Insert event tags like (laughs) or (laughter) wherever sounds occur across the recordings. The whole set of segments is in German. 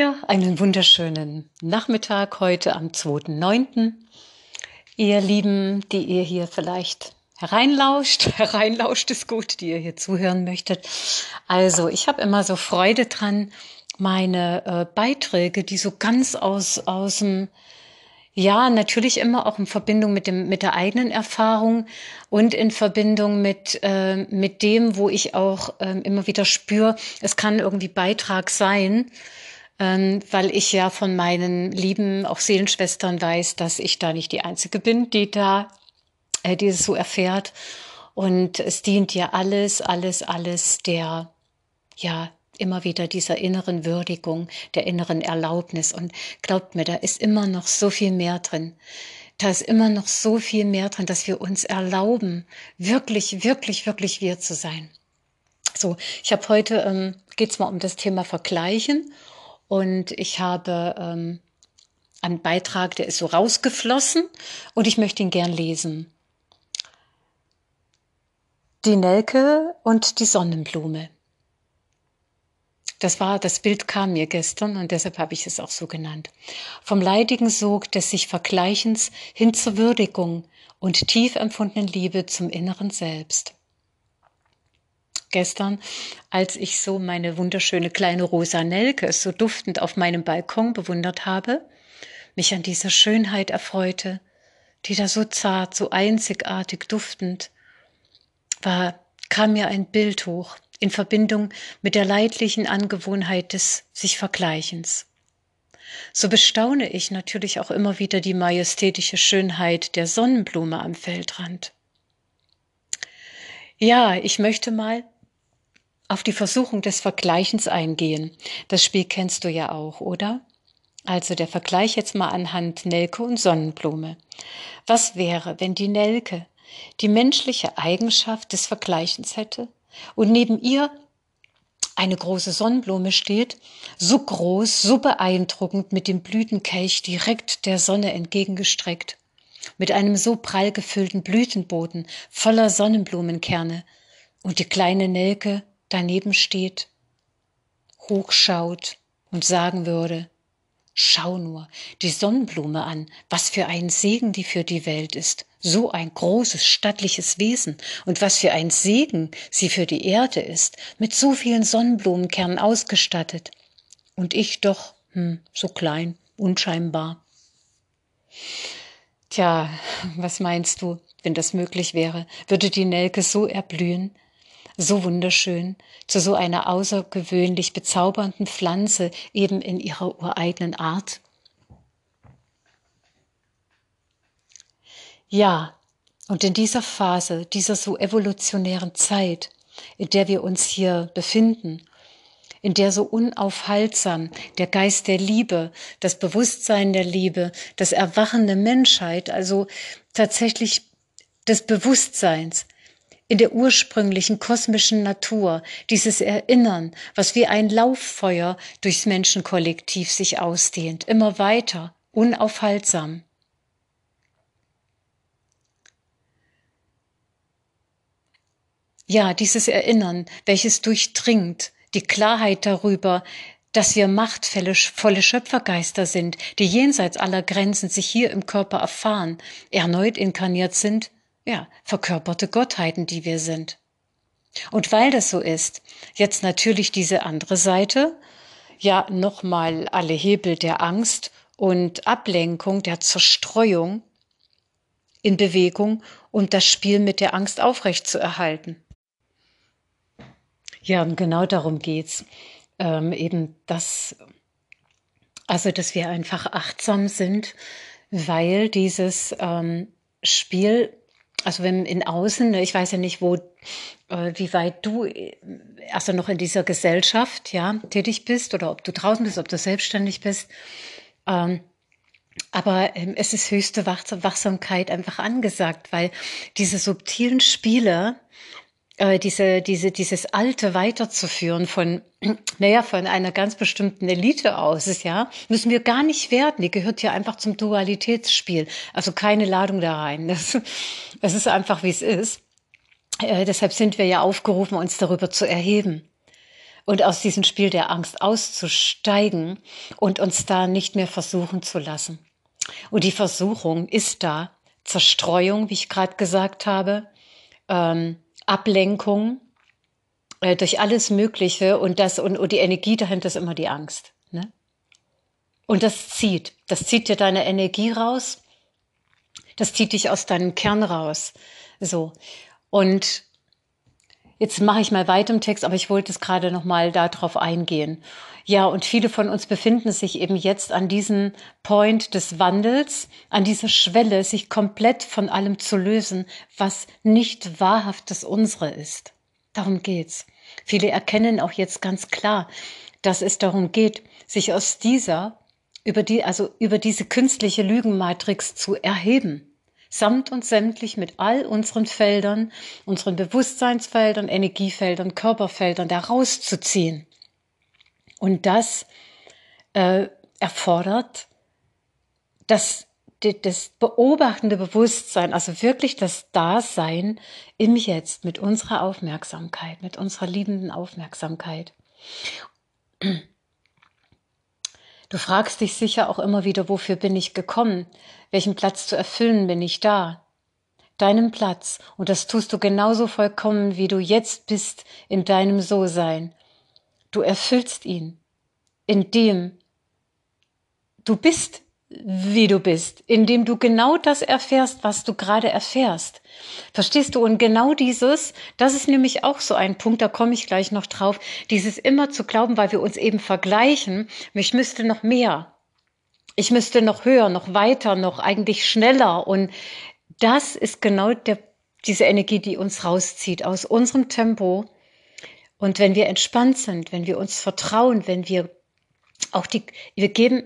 Ja, einen wunderschönen Nachmittag heute am 2.9. Ihr Lieben, die ihr hier vielleicht hereinlauscht, (laughs) hereinlauscht ist gut, die ihr hier zuhören möchtet. Also, ich habe immer so Freude dran, meine äh, Beiträge, die so ganz aus, aus dem ja, natürlich immer auch in Verbindung mit dem mit der eigenen Erfahrung und in Verbindung mit äh, mit dem, wo ich auch äh, immer wieder spüre, es kann irgendwie Beitrag sein, ähm, weil ich ja von meinen lieben auch Seelenschwestern weiß, dass ich da nicht die einzige bin, die da äh, dieses so erfährt und es dient ja alles, alles, alles der ja immer wieder dieser inneren Würdigung, der inneren Erlaubnis. Und glaubt mir, da ist immer noch so viel mehr drin. Da ist immer noch so viel mehr drin, dass wir uns erlauben, wirklich, wirklich, wirklich wir zu sein. So, ich habe heute, ähm, geht es mal um das Thema Vergleichen. Und ich habe ähm, einen Beitrag, der ist so rausgeflossen und ich möchte ihn gern lesen. Die Nelke und die Sonnenblume. Das war, das Bild kam mir gestern und deshalb habe ich es auch so genannt. Vom leidigen Sog des sich Vergleichens hin zur Würdigung und tief empfundenen Liebe zum inneren Selbst. Gestern, als ich so meine wunderschöne kleine rosa Nelke so duftend auf meinem Balkon bewundert habe, mich an dieser Schönheit erfreute, die da so zart, so einzigartig duftend war, kam mir ein Bild hoch, in Verbindung mit der leidlichen Angewohnheit des sich Vergleichens. So bestaune ich natürlich auch immer wieder die majestätische Schönheit der Sonnenblume am Feldrand. Ja, ich möchte mal auf die Versuchung des Vergleichens eingehen. Das Spiel kennst du ja auch, oder? Also der Vergleich jetzt mal anhand Nelke und Sonnenblume. Was wäre, wenn die Nelke die menschliche Eigenschaft des Vergleichens hätte und neben ihr eine große Sonnenblume steht, so groß, so beeindruckend mit dem Blütenkelch direkt der Sonne entgegengestreckt, mit einem so prall gefüllten Blütenboden voller Sonnenblumenkerne und die kleine Nelke daneben steht, hochschaut und sagen würde, Schau nur die Sonnenblume an, was für ein Segen die für die Welt ist. So ein großes, stattliches Wesen. Und was für ein Segen sie für die Erde ist, mit so vielen Sonnenblumenkernen ausgestattet. Und ich doch, hm, so klein, unscheinbar. Tja, was meinst du, wenn das möglich wäre? Würde die Nelke so erblühen, so wunderschön, zu so einer außergewöhnlich bezaubernden Pflanze eben in ihrer ureigenen Art? Ja, und in dieser Phase, dieser so evolutionären Zeit, in der wir uns hier befinden, in der so unaufhaltsam der Geist der Liebe, das Bewusstsein der Liebe, das Erwachen der Menschheit, also tatsächlich des Bewusstseins, in der ursprünglichen kosmischen Natur, dieses Erinnern, was wie ein Lauffeuer durchs Menschenkollektiv sich ausdehnt, immer weiter, unaufhaltsam. Ja, dieses Erinnern, welches durchdringt, die Klarheit darüber, dass wir machtvolle Schöpfergeister sind, die jenseits aller Grenzen sich hier im Körper erfahren, erneut inkarniert sind ja, verkörperte Gottheiten, die wir sind. Und weil das so ist, jetzt natürlich diese andere Seite, ja, nochmal alle Hebel der Angst und Ablenkung, der Zerstreuung in Bewegung, um das Spiel mit der Angst aufrechtzuerhalten. Ja, und genau darum geht's. Ähm, eben das, also, dass wir einfach achtsam sind, weil dieses ähm, Spiel also wenn in Außen, ne, ich weiß ja nicht, wo, äh, wie weit du also noch in dieser Gesellschaft ja tätig bist oder ob du draußen bist, ob du selbstständig bist. Ähm, aber ähm, es ist höchste Wachsamkeit einfach angesagt, weil diese subtilen Spiele äh, diese, diese, dieses Alte weiterzuführen von, (clears throat) naja, von einer ganz bestimmten Elite aus, ja, müssen wir gar nicht werden. Die gehört ja einfach zum Dualitätsspiel. Also keine Ladung da rein. Das, (laughs) das ist einfach, wie es ist. Äh, deshalb sind wir ja aufgerufen, uns darüber zu erheben. und aus diesem Spiel der Angst auszusteigen und uns da nicht mehr versuchen zu lassen. Und die Versuchung ist da, Zerstreuung, wie ich gerade gesagt habe, ähm, Ablenkung äh, durch alles Mögliche und das und, und die Energie dahinter ist immer die Angst. Ne? Und das zieht, das zieht dir deine Energie raus, das zieht dich aus deinem Kern raus. So und Jetzt mache ich mal weiter im Text, aber ich wollte es gerade noch mal darauf eingehen. Ja, und viele von uns befinden sich eben jetzt an diesem Point des Wandels, an dieser Schwelle, sich komplett von allem zu lösen, was nicht wahrhaft das unsere ist. Darum geht's. Viele erkennen auch jetzt ganz klar, dass es darum geht, sich aus dieser über die, also über diese künstliche Lügenmatrix zu erheben samt und sämtlich mit all unseren Feldern, unseren Bewusstseinsfeldern, Energiefeldern, Körperfeldern da rauszuziehen. Und das äh, erfordert das, das beobachtende Bewusstsein, also wirklich das Dasein im Jetzt mit unserer Aufmerksamkeit, mit unserer liebenden Aufmerksamkeit. Du fragst dich sicher auch immer wieder, wofür bin ich gekommen? Welchen Platz zu erfüllen bin ich da? Deinen Platz. Und das tust du genauso vollkommen, wie du jetzt bist in deinem So-Sein. Du erfüllst ihn, indem du bist wie du bist, indem du genau das erfährst, was du gerade erfährst. Verstehst du? Und genau dieses, das ist nämlich auch so ein Punkt, da komme ich gleich noch drauf, dieses immer zu glauben, weil wir uns eben vergleichen, ich müsste noch mehr, ich müsste noch höher, noch weiter, noch eigentlich schneller. Und das ist genau der, diese Energie, die uns rauszieht aus unserem Tempo. Und wenn wir entspannt sind, wenn wir uns vertrauen, wenn wir auch die, wir geben,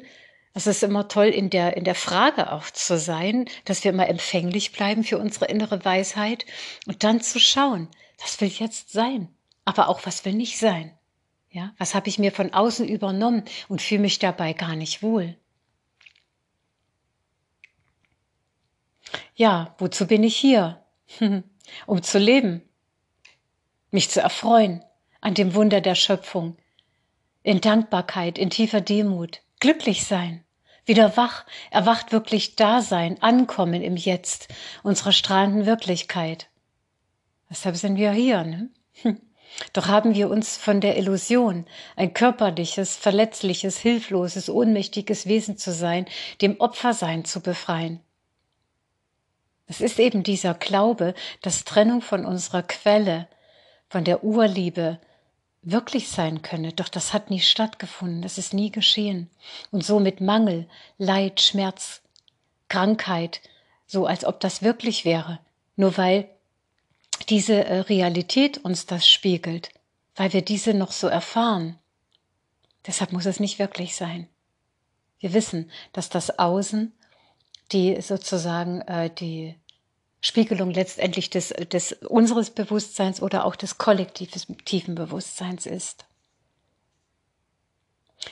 es ist immer toll, in der, in der Frage auch zu sein, dass wir immer empfänglich bleiben für unsere innere Weisheit und dann zu schauen, was will jetzt sein, aber auch was will nicht sein. Ja, was habe ich mir von außen übernommen und fühle mich dabei gar nicht wohl. Ja, wozu bin ich hier? (laughs) um zu leben, mich zu erfreuen an dem Wunder der Schöpfung, in Dankbarkeit, in tiefer Demut, glücklich sein wieder wach, erwacht wirklich Dasein, Ankommen im Jetzt, unserer strahlenden Wirklichkeit. Deshalb sind wir hier, ne? Hm. Doch haben wir uns von der Illusion, ein körperliches, verletzliches, hilfloses, ohnmächtiges Wesen zu sein, dem Opfersein zu befreien. Es ist eben dieser Glaube, dass Trennung von unserer Quelle, von der Urliebe, wirklich sein könne, doch das hat nie stattgefunden, das ist nie geschehen. Und so mit Mangel, Leid, Schmerz, Krankheit, so als ob das wirklich wäre, nur weil diese äh, Realität uns das spiegelt, weil wir diese noch so erfahren. Deshalb muss es nicht wirklich sein. Wir wissen, dass das Außen, die sozusagen äh, die Spiegelung letztendlich des, des unseres Bewusstseins oder auch des kollektiven Bewusstseins ist.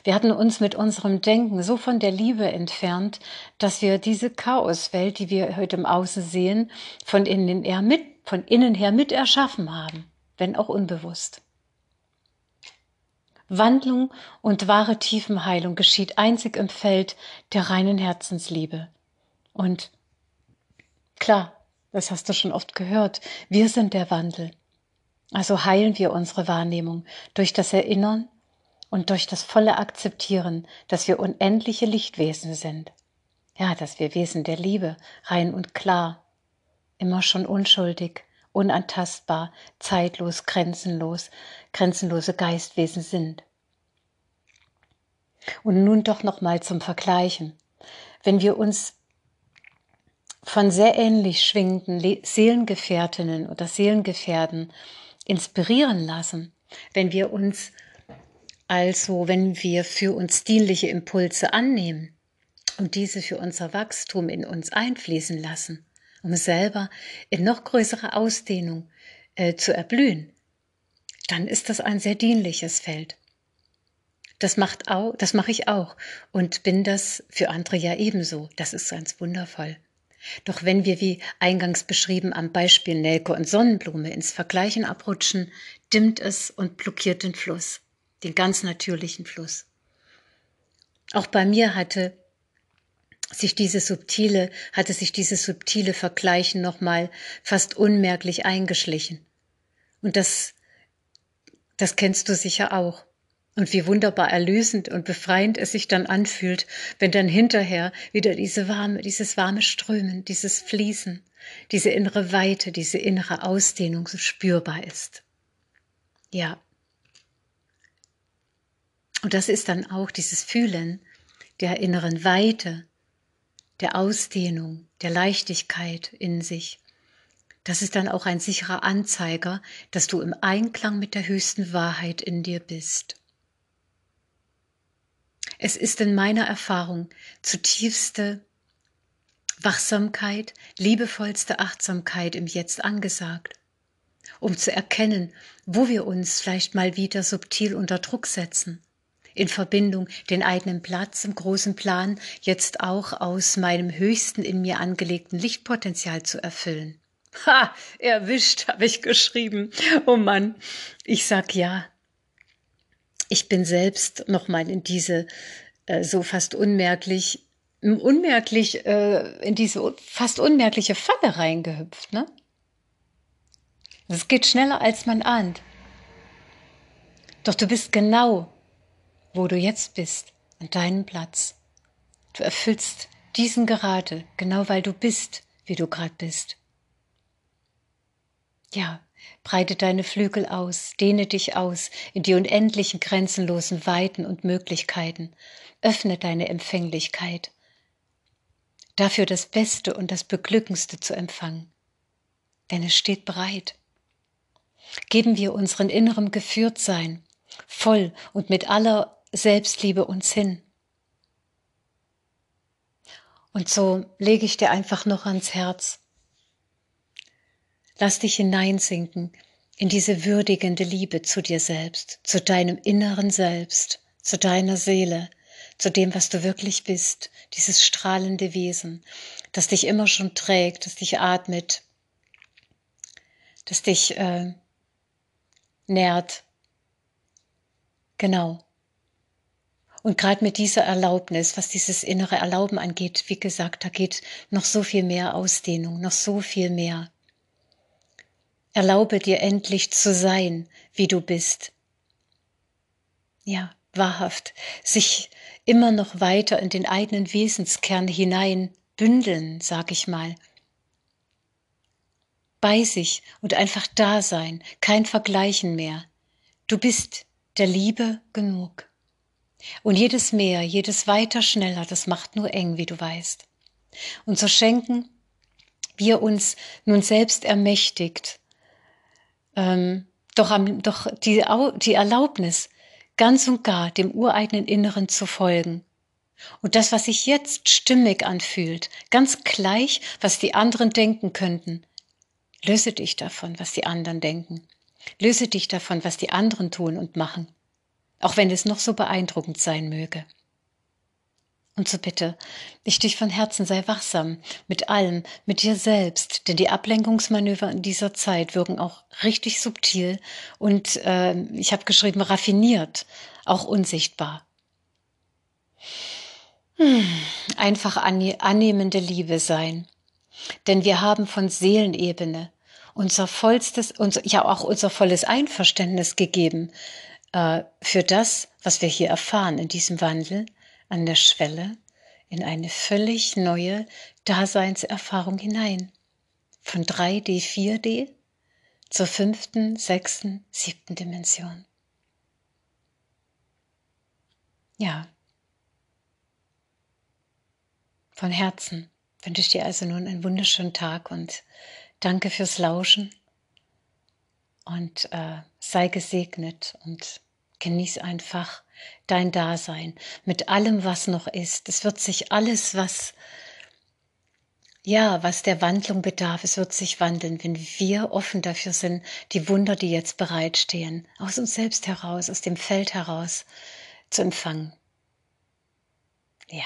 Wir hatten uns mit unserem Denken so von der Liebe entfernt, dass wir diese Chaoswelt, die wir heute im Außen sehen, von innen her mit, von innen her mit erschaffen haben, wenn auch unbewusst. Wandlung und wahre Tiefenheilung geschieht einzig im Feld der reinen Herzensliebe. Und klar, das hast du schon oft gehört. Wir sind der Wandel. Also heilen wir unsere Wahrnehmung durch das Erinnern und durch das volle Akzeptieren, dass wir unendliche Lichtwesen sind. Ja, dass wir Wesen der Liebe, rein und klar, immer schon unschuldig, unantastbar, zeitlos, grenzenlos, grenzenlose Geistwesen sind. Und nun doch noch mal zum Vergleichen. Wenn wir uns von sehr ähnlich schwingenden Seelengefährtinnen oder Seelengefährden inspirieren lassen, wenn wir uns also, wenn wir für uns dienliche Impulse annehmen und diese für unser Wachstum in uns einfließen lassen, um selber in noch größere Ausdehnung äh, zu erblühen, dann ist das ein sehr dienliches Feld. Das macht auch, das mache ich auch und bin das für andere ja ebenso. Das ist ganz wundervoll. Doch wenn wir wie eingangs beschrieben am Beispiel Nelke und Sonnenblume ins Vergleichen abrutschen, dimmt es und blockiert den Fluss. den ganz natürlichen Fluss. Auch bei mir hatte sich diese subtile, hatte sich dieses subtile Vergleichen nochmal fast unmerklich eingeschlichen. Und das, das kennst du sicher auch. Und wie wunderbar erlösend und befreiend es sich dann anfühlt, wenn dann hinterher wieder diese warme, dieses warme Strömen, dieses Fließen, diese innere Weite, diese innere Ausdehnung so spürbar ist. Ja. Und das ist dann auch dieses Fühlen der inneren Weite, der Ausdehnung, der Leichtigkeit in sich. Das ist dann auch ein sicherer Anzeiger, dass du im Einklang mit der höchsten Wahrheit in dir bist. Es ist in meiner Erfahrung zutiefste Wachsamkeit, liebevollste Achtsamkeit im Jetzt angesagt, um zu erkennen, wo wir uns vielleicht mal wieder subtil unter Druck setzen in Verbindung den eigenen Platz im großen Plan jetzt auch aus meinem höchsten in mir angelegten Lichtpotenzial zu erfüllen. Ha, erwischt, habe ich geschrieben. Oh Mann, ich sag ja. Ich bin selbst nochmal in diese äh, so fast unmerklich, unmerklich, äh, in diese fast unmerkliche Falle reingehüpft, ne? Das geht schneller, als man ahnt. Doch du bist genau wo du jetzt bist, an deinem Platz. Du erfüllst diesen gerade, genau weil du bist, wie du gerade bist. Ja, breite deine Flügel aus, dehne dich aus in die unendlichen grenzenlosen Weiten und Möglichkeiten, öffne deine Empfänglichkeit, dafür das Beste und das Beglückendste zu empfangen. Denn es steht bereit. Geben wir unseren inneren Geführtsein voll und mit aller Selbstliebe uns hin. Und so lege ich dir einfach noch ans Herz. Lass dich hineinsinken in diese würdigende Liebe zu dir selbst, zu deinem inneren Selbst, zu deiner Seele, zu dem, was du wirklich bist, dieses strahlende Wesen, das dich immer schon trägt, das dich atmet, das dich äh, nährt. Genau. Und gerade mit dieser Erlaubnis, was dieses innere Erlauben angeht, wie gesagt, da geht noch so viel mehr Ausdehnung, noch so viel mehr. Erlaube dir endlich zu sein, wie du bist. Ja, wahrhaft, sich immer noch weiter in den eigenen Wesenskern hinein bündeln, sag ich mal. Bei sich und einfach da sein, kein Vergleichen mehr. Du bist der Liebe genug. Und jedes mehr, jedes weiter schneller, das macht nur eng, wie du weißt. Und so schenken wir uns nun selbst ermächtigt, ähm, doch, am, doch die, die Erlaubnis, ganz und gar dem ureigenen Inneren zu folgen. Und das, was sich jetzt stimmig anfühlt, ganz gleich, was die anderen denken könnten, löse dich davon, was die anderen denken. Löse dich davon, was die anderen tun und machen auch wenn es noch so beeindruckend sein möge. Und so bitte, ich dich von Herzen sei wachsam mit allem, mit dir selbst, denn die Ablenkungsmanöver in dieser Zeit wirken auch richtig subtil und äh, ich habe geschrieben raffiniert, auch unsichtbar. Hm, einfach annehmende Liebe sein, denn wir haben von Seelenebene unser vollstes, unser, ja auch unser volles Einverständnis gegeben, äh, für das, was wir hier erfahren in diesem Wandel an der Schwelle in eine völlig neue Daseinserfahrung hinein. Von 3D, 4D zur fünften, sechsten, siebten Dimension. Ja. Von Herzen wünsche ich dir also nun einen wunderschönen Tag und danke fürs Lauschen und äh, sei gesegnet und genieß einfach dein Dasein mit allem, was noch ist. Es wird sich alles, was ja, was der Wandlung bedarf, es wird sich wandeln, wenn wir offen dafür sind, die Wunder, die jetzt bereitstehen, aus uns selbst heraus, aus dem Feld heraus zu empfangen. Ja.